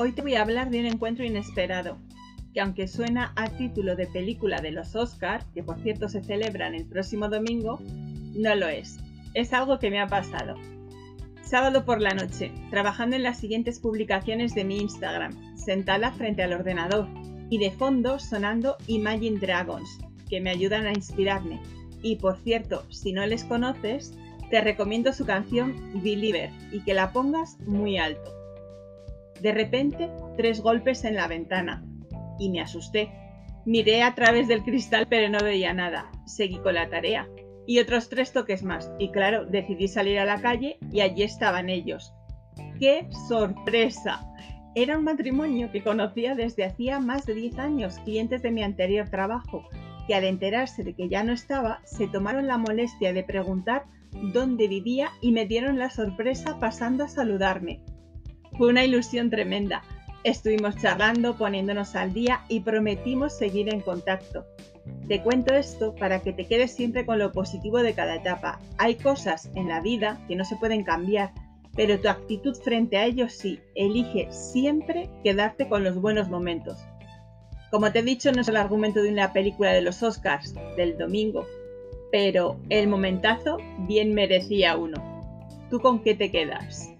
Hoy te voy a hablar de un encuentro inesperado, que aunque suena a título de película de los Oscars, que por cierto se celebran el próximo domingo, no lo es. Es algo que me ha pasado. Sábado por la noche, trabajando en las siguientes publicaciones de mi Instagram, sentada frente al ordenador y de fondo sonando Imagine Dragons, que me ayudan a inspirarme. Y por cierto, si no les conoces, te recomiendo su canción Believer y que la pongas muy alto. De repente, tres golpes en la ventana. Y me asusté. Miré a través del cristal pero no veía nada. Seguí con la tarea. Y otros tres toques más. Y claro, decidí salir a la calle y allí estaban ellos. ¡Qué sorpresa! Era un matrimonio que conocía desde hacía más de 10 años, clientes de mi anterior trabajo, que al enterarse de que ya no estaba, se tomaron la molestia de preguntar dónde vivía y me dieron la sorpresa pasando a saludarme. Fue una ilusión tremenda. Estuvimos charlando, poniéndonos al día y prometimos seguir en contacto. Te cuento esto para que te quedes siempre con lo positivo de cada etapa. Hay cosas en la vida que no se pueden cambiar, pero tu actitud frente a ellos sí. Elige siempre quedarte con los buenos momentos. Como te he dicho, no es el argumento de una película de los Oscars del domingo, pero el momentazo bien merecía uno. ¿Tú con qué te quedas?